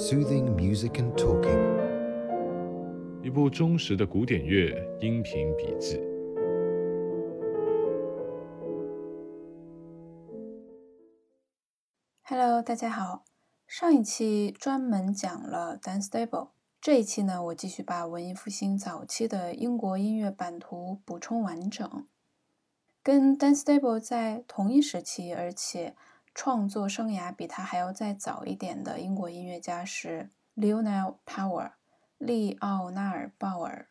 soothing music and talking. 一部忠实的古典乐音频笔记。Hello，大家好。上一期专门讲了 Dan Stable，这一期呢，我继续把文艺复兴早期的英国音乐版图补充完整。跟 Dan Stable 在同一时期，而且创作生涯比他还要再早一点的英国音乐家是 Leonel Power，利奥纳尔·鲍尔。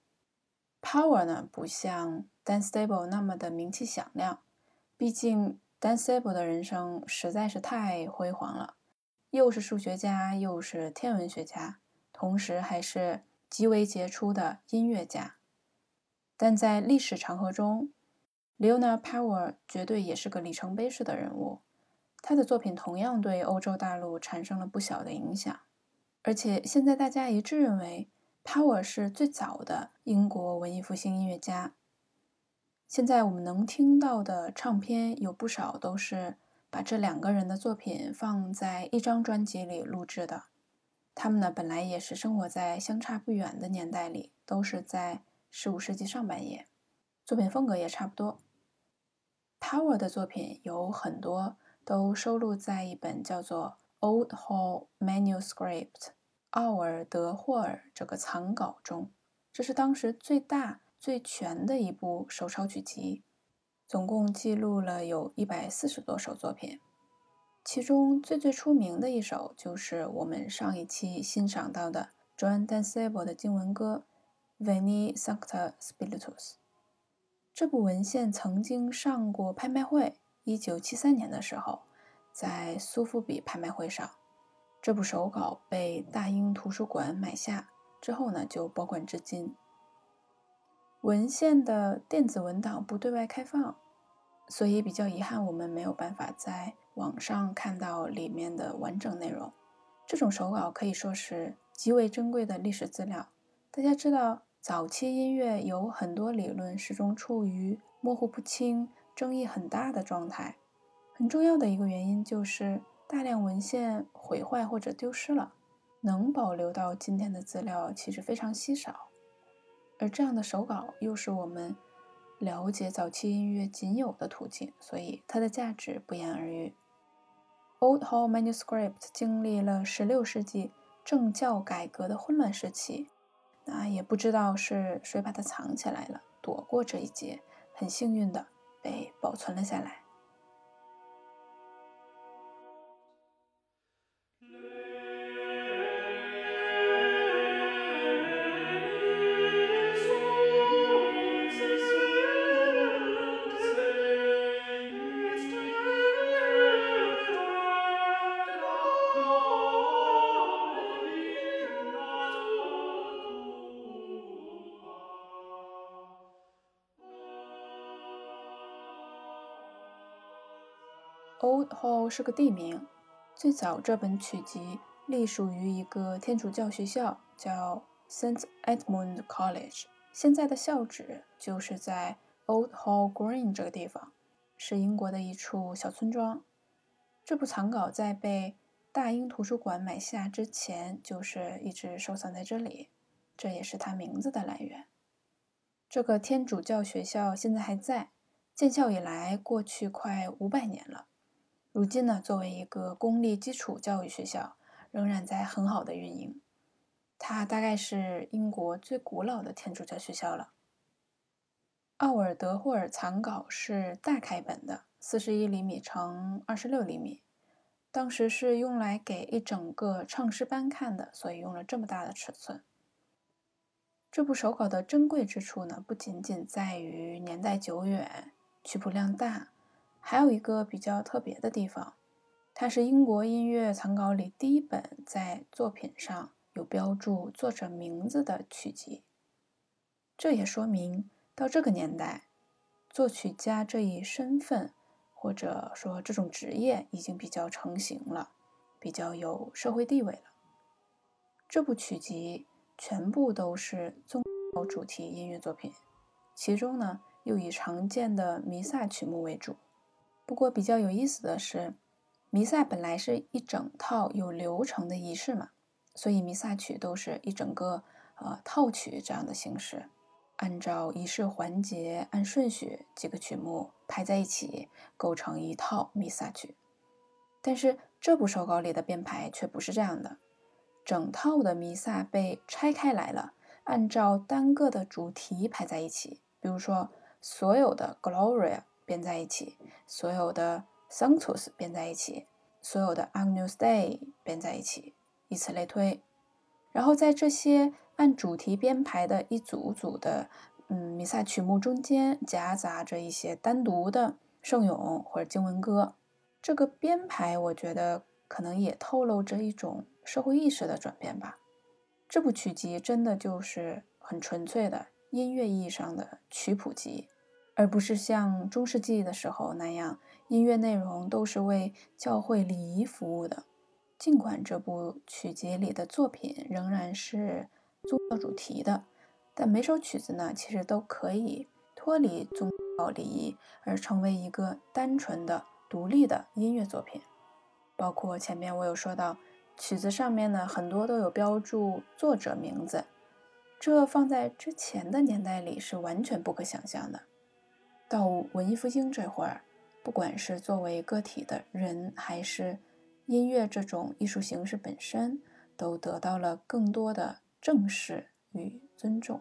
Power 呢，不像 Dan Stable 那么的名气响亮，毕竟 Dan Stable 的人生实在是太辉煌了。又是数学家，又是天文学家，同时还是极为杰出的音乐家。但在历史长河中，Leonard Power 绝对也是个里程碑式的人物。他的作品同样对欧洲大陆产生了不小的影响。而且现在大家一致认为，Power 是最早的英国文艺复兴音乐家。现在我们能听到的唱片有不少都是。把这两个人的作品放在一张专辑里录制的，他们呢本来也是生活在相差不远的年代里，都是在十五世纪上半叶，作品风格也差不多。Power 的作品有很多都收录在一本叫做《Old Hall Manuscript》奥尔德霍尔这个藏稿中，这是当时最大最全的一部手抄曲集。总共记录了有一百四十多首作品，其中最最出名的一首就是我们上一期欣赏到的 John d a n s a b l e 的经文歌《Veni Sancta Spiritus》。这部文献曾经上过拍卖会，一九七三年的时候，在苏富比拍卖会上，这部手稿被大英图书馆买下之后呢，就保管至今。文献的电子文档不对外开放，所以比较遗憾，我们没有办法在网上看到里面的完整内容。这种手稿可以说是极为珍贵的历史资料。大家知道，早期音乐有很多理论始终处于模糊不清、争议很大的状态。很重要的一个原因就是大量文献毁坏或者丢失了，能保留到今天的资料其实非常稀少。而这样的手稿又是我们了解早期音乐仅有的途径，所以它的价值不言而喻。Old Hall Manuscript 经历了16世纪政教改革的混乱时期，那也不知道是谁把它藏起来了，躲过这一劫，很幸运的被保存了下来。Old Hall 是个地名，最早这本曲集隶属于一个天主教学校，叫 Saint Edmund College。现在的校址就是在 Old Hall Green 这个地方，是英国的一处小村庄。这部藏稿在被大英图书馆买下之前，就是一直收藏在这里，这也是它名字的来源。这个天主教学校现在还在，建校以来过去快五百年了。如今呢，作为一个公立基础教育学校，仍然在很好的运营。它大概是英国最古老的天主教学校了。奥尔德霍尔藏稿是大开本的，四十一厘米乘二十六厘米，当时是用来给一整个唱诗班看的，所以用了这么大的尺寸。这部手稿的珍贵之处呢，不仅仅在于年代久远、曲谱量大。还有一个比较特别的地方，它是英国音乐藏稿里第一本在作品上有标注作者名字的曲集。这也说明到这个年代，作曲家这一身份或者说这种职业已经比较成型了，比较有社会地位了。这部曲集全部都是宗教主题音乐作品，其中呢又以常见的弥撒曲目为主。不过比较有意思的是，弥撒本来是一整套有流程的仪式嘛，所以弥撒曲都是一整个呃套曲这样的形式，按照仪式环节按顺序几个曲目排在一起，构成一套弥撒曲。但是这部手稿里的编排却不是这样的，整套的弥撒被拆开来了，按照单个的主题排在一起。比如说，所有的 Gloria 编在一起，所有的 Sanctus 编在一起，所有的 Agnus Dei 编在一起，以此类推。然后在这些按主题编排的一组组的嗯弥撒曲目中间，夹杂着一些单独的圣咏或者经文歌。这个编排，我觉得可能也透露着一种社会意识的转变吧。这部曲集真的就是很纯粹的音乐意义上的曲谱集，而不是像中世纪的时候那样，音乐内容都是为教会礼仪服务的。尽管这部曲集里的作品仍然是宗教主题的，但每首曲子呢，其实都可以脱离宗教礼仪，而成为一个单纯的。独立的音乐作品，包括前面我有说到，曲子上面呢很多都有标注作者名字，这放在之前的年代里是完全不可想象的。到文艺复兴这会儿，不管是作为个体的人，还是音乐这种艺术形式本身，都得到了更多的正视与尊重。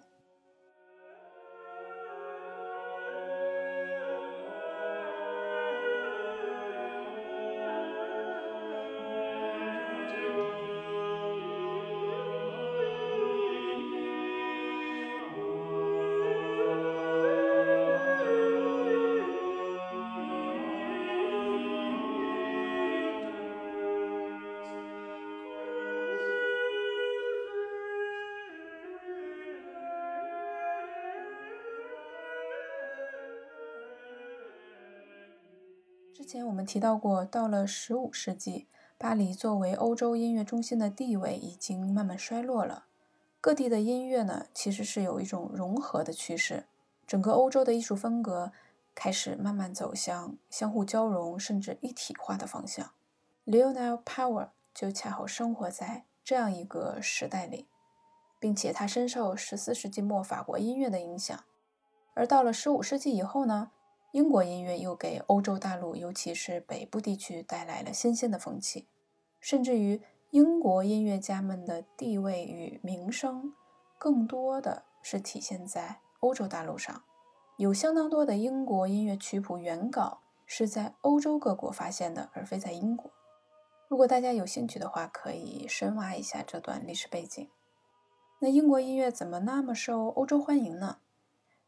提到过，到了十五世纪，巴黎作为欧洲音乐中心的地位已经慢慢衰落了。各地的音乐呢，其实是有一种融合的趋势，整个欧洲的艺术风格开始慢慢走向相互交融甚至一体化的方向。Leonel Power 就恰好生活在这样一个时代里，并且他深受十四世纪末法国音乐的影响。而到了十五世纪以后呢？英国音乐又给欧洲大陆，尤其是北部地区带来了新鲜的风气，甚至于英国音乐家们的地位与名声，更多的是体现在欧洲大陆上。有相当多的英国音乐曲谱原稿是在欧洲各国发现的，而非在英国。如果大家有兴趣的话，可以深挖一下这段历史背景。那英国音乐怎么那么受欧洲欢迎呢？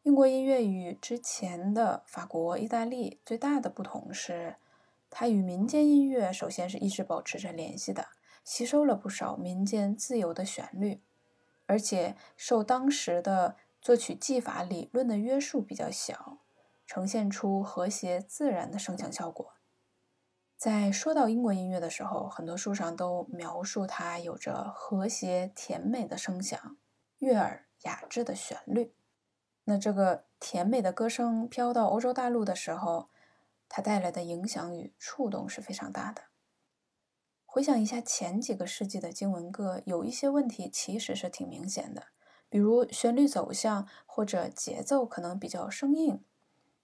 英国音乐与之前的法国、意大利最大的不同是，它与民间音乐首先是一直保持着联系的，吸收了不少民间自由的旋律，而且受当时的作曲技法理论的约束比较小，呈现出和谐自然的声响效果。在说到英国音乐的时候，很多书上都描述它有着和谐甜美的声响，悦耳雅致的旋律。那这个甜美的歌声飘到欧洲大陆的时候，它带来的影响与触动是非常大的。回想一下前几个世纪的经文歌，有一些问题其实是挺明显的，比如旋律走向或者节奏可能比较生硬，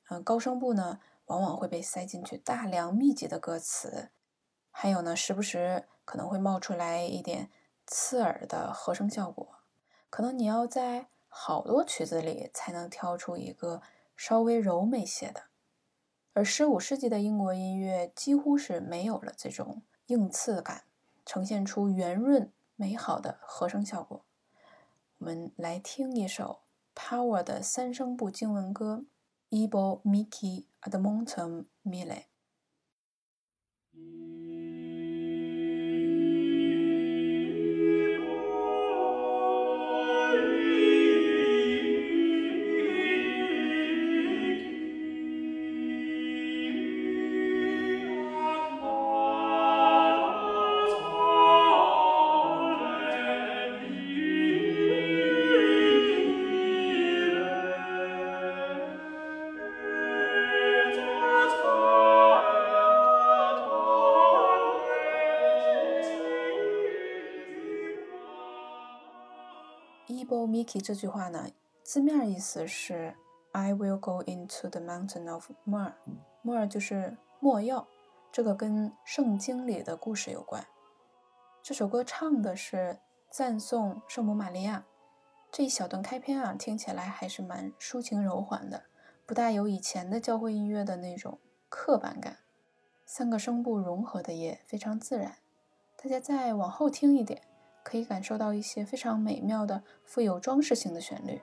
嗯，高声部呢往往会被塞进去大量密集的歌词，还有呢，时不时可能会冒出来一点刺耳的和声效果，可能你要在。好多曲子里才能挑出一个稍微柔美些的，而十五世纪的英国音乐几乎是没有了这种硬刺感，呈现出圆润美好的和声效果。我们来听一首 Power 的三声部经文歌《Ebo Miki Admontum Mille》。这句话呢，字面意思是 I will go into the mountain of myrrh，myrrh 就是莫药，这个跟圣经里的故事有关。这首歌唱的是赞颂圣母玛利亚。这一小段开篇啊，听起来还是蛮抒情柔缓的，不大有以前的教会音乐的那种刻板感。三个声部融合的也非常自然。大家再往后听一点，可以感受到一些非常美妙的、富有装饰性的旋律。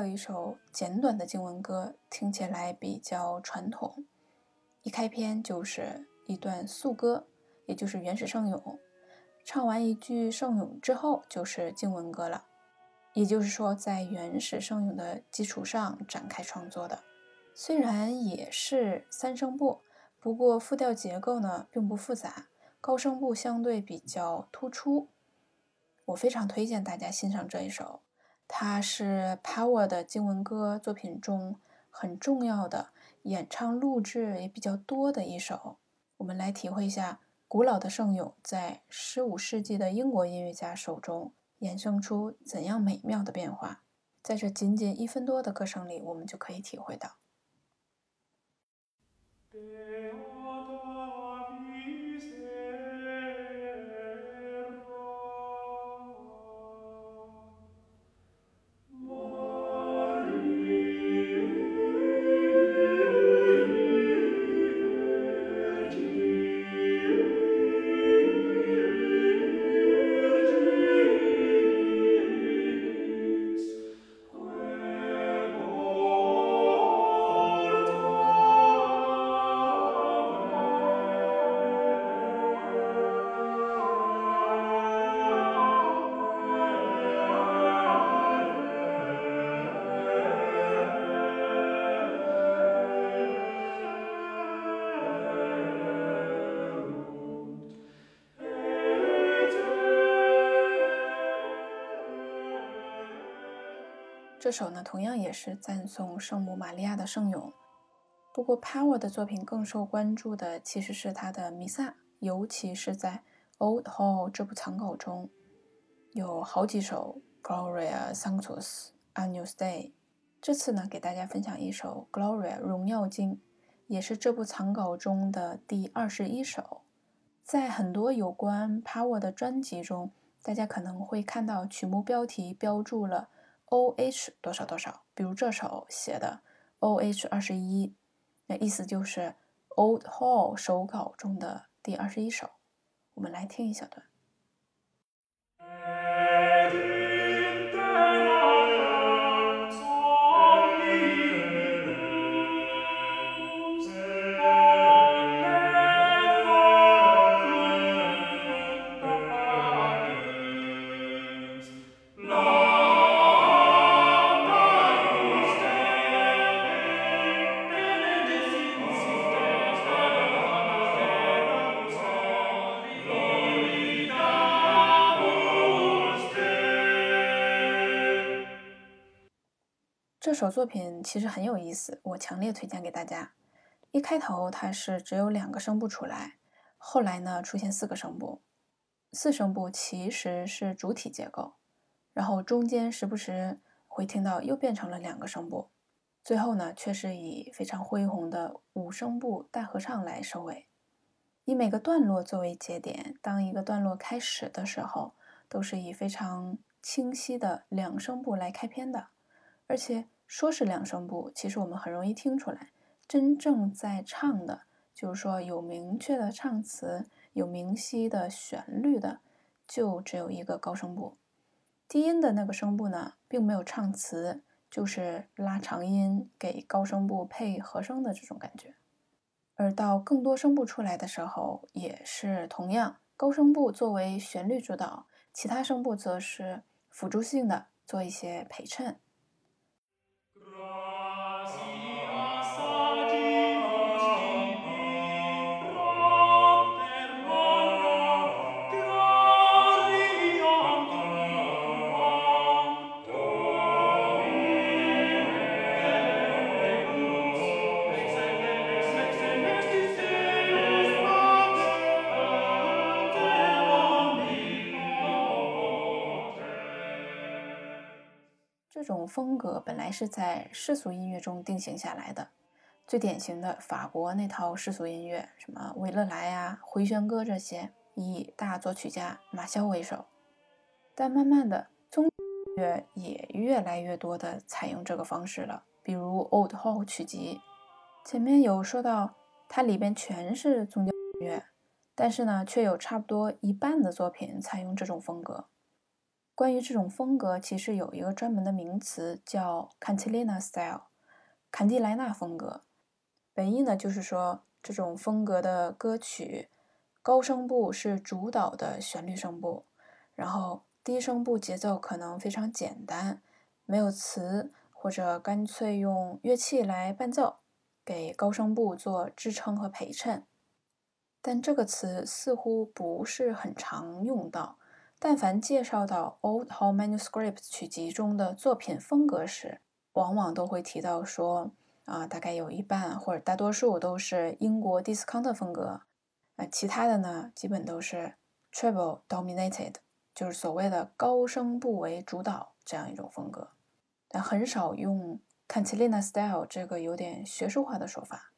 有一首简短的经文歌，听起来比较传统。一开篇就是一段素歌，也就是原始圣咏。唱完一句圣咏之后，就是经文歌了。也就是说，在原始圣咏的基础上展开创作的。虽然也是三声部，不过复调结构呢并不复杂，高声部相对比较突出。我非常推荐大家欣赏这一首。它是 Power 的经文歌作品中很重要的演唱录制也比较多的一首。我们来体会一下古老的圣咏在15世纪的英国音乐家手中衍生出怎样美妙的变化。在这仅仅一分多的歌声里，我们就可以体会到。这首呢，同样也是赞颂圣母玛利亚的圣咏。不过，Power 的作品更受关注的其实是他的弥撒，尤其是在 Old Hall 这部藏稿中，有好几首 Gloria Sanctus Annus Dei。这次呢，给大家分享一首 Gloria 荣耀经，也是这部藏稿中的第二十一首。在很多有关 Power 的专辑中，大家可能会看到曲目标题标注了。O H 多少多少，比如这首写的 O H 二十一，那意思就是 Old Hall 手稿中的第二十一首。我们来听一小段。这首作品其实很有意思，我强烈推荐给大家。一开头它是只有两个声部出来，后来呢出现四个声部，四声部其实是主体结构，然后中间时不时会听到又变成了两个声部，最后呢却是以非常恢宏的五声部大合唱来收尾。以每个段落作为节点，当一个段落开始的时候，都是以非常清晰的两声部来开篇的。而且说是两声部，其实我们很容易听出来，真正在唱的，就是说有明确的唱词、有明晰的旋律的，就只有一个高声部。低音的那个声部呢，并没有唱词，就是拉长音给高声部配和声的这种感觉。而到更多声部出来的时候，也是同样，高声部作为旋律主导，其他声部则是辅助性的做一些陪衬。这种风格本来是在世俗音乐中定型下来的，最典型的法国那套世俗音乐，什么维勒莱啊、回旋歌这些，以大作曲家马肖为首。但慢慢的，宗教乐也越来越多的采用这个方式了，比如 Old Hall 曲集。前面有说到，它里边全是宗教音乐，但是呢，却有差不多一半的作品采用这种风格。关于这种风格，其实有一个专门的名词叫 Cantilena Style，坎蒂莱纳风格。本意呢，就是说这种风格的歌曲，高声部是主导的旋律声部，然后低声部节奏可能非常简单，没有词，或者干脆用乐器来伴奏，给高声部做支撑和陪衬。但这个词似乎不是很常用到。但凡介绍到 Old Hall Manuscripts 曲集中的作品风格时，往往都会提到说，啊，大概有一半或者大多数都是英国 discount 风格，那其他的呢，基本都是 treble dominated，就是所谓的高声部为主导这样一种风格，但很少用 cantilena style 这个有点学术化的说法，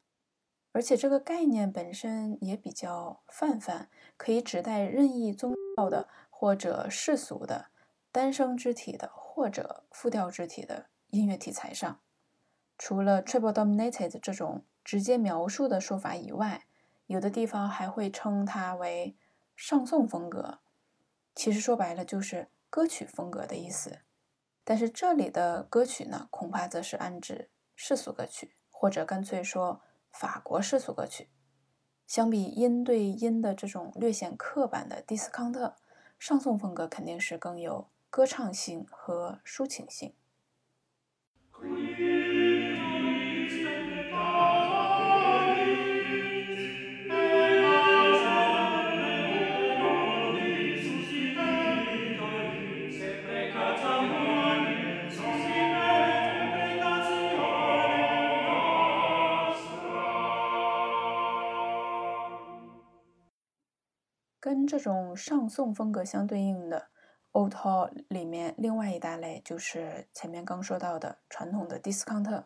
而且这个概念本身也比较泛泛，可以指代任意宗教的。或者世俗的单声肢体的，或者复调肢体的音乐题材上，除了 triple dominated 这种直接描述的说法以外，有的地方还会称它为上颂风格。其实说白了就是歌曲风格的意思。但是这里的歌曲呢，恐怕则是暗指世俗歌曲，或者干脆说法国世俗歌曲。相比音对音的这种略显刻板的迪斯康特。上颂风格肯定是更有歌唱性和抒情性。这种上颂风格相对应的 Old Hall 里面另外一大类就是前面刚说到的传统的 Discount，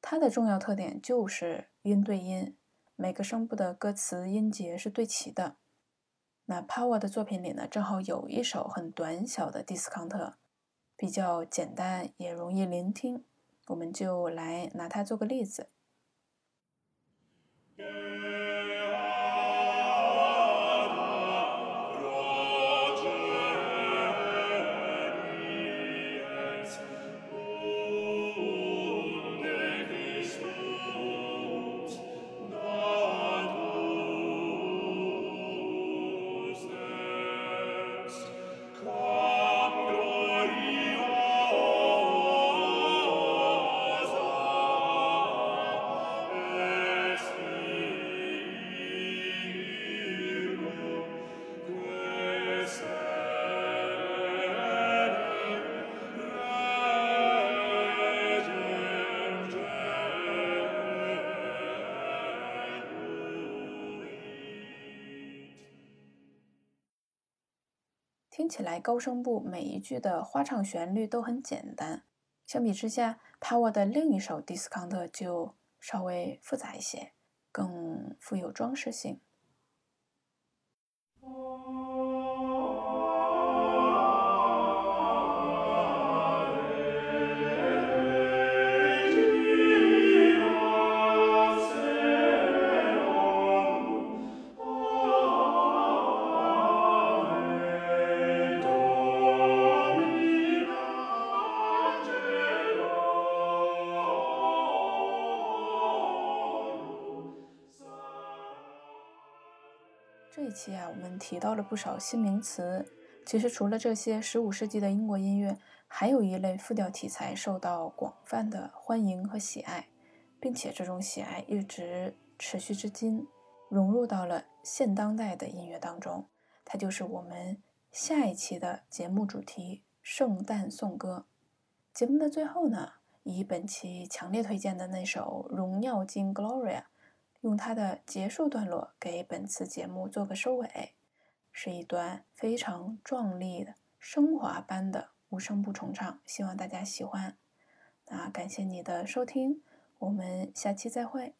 它的重要特点就是音对音，每个声部的歌词音节是对齐的。那 Power 的作品里呢，正好有一首很短小的 Discount，比较简单也容易聆听，我们就来拿它做个例子。听起来高声部每一句的花唱旋律都很简单，相比之下，Power 的另一首 Discount 就稍微复杂一些，更富有装饰性。期啊，我们提到了不少新名词。其实除了这些，十五世纪的英国音乐还有一类复调题材受到广泛的欢迎和喜爱，并且这种喜爱一直持续至今，融入到了现当代的音乐当中。它就是我们下一期的节目主题——圣诞颂歌。节目的最后呢，以本期强烈推荐的那首《荣耀金 Gloria》。用它的结束段落给本次节目做个收尾，是一段非常壮丽的升华般的无声不重唱，希望大家喜欢。那感谢你的收听，我们下期再会。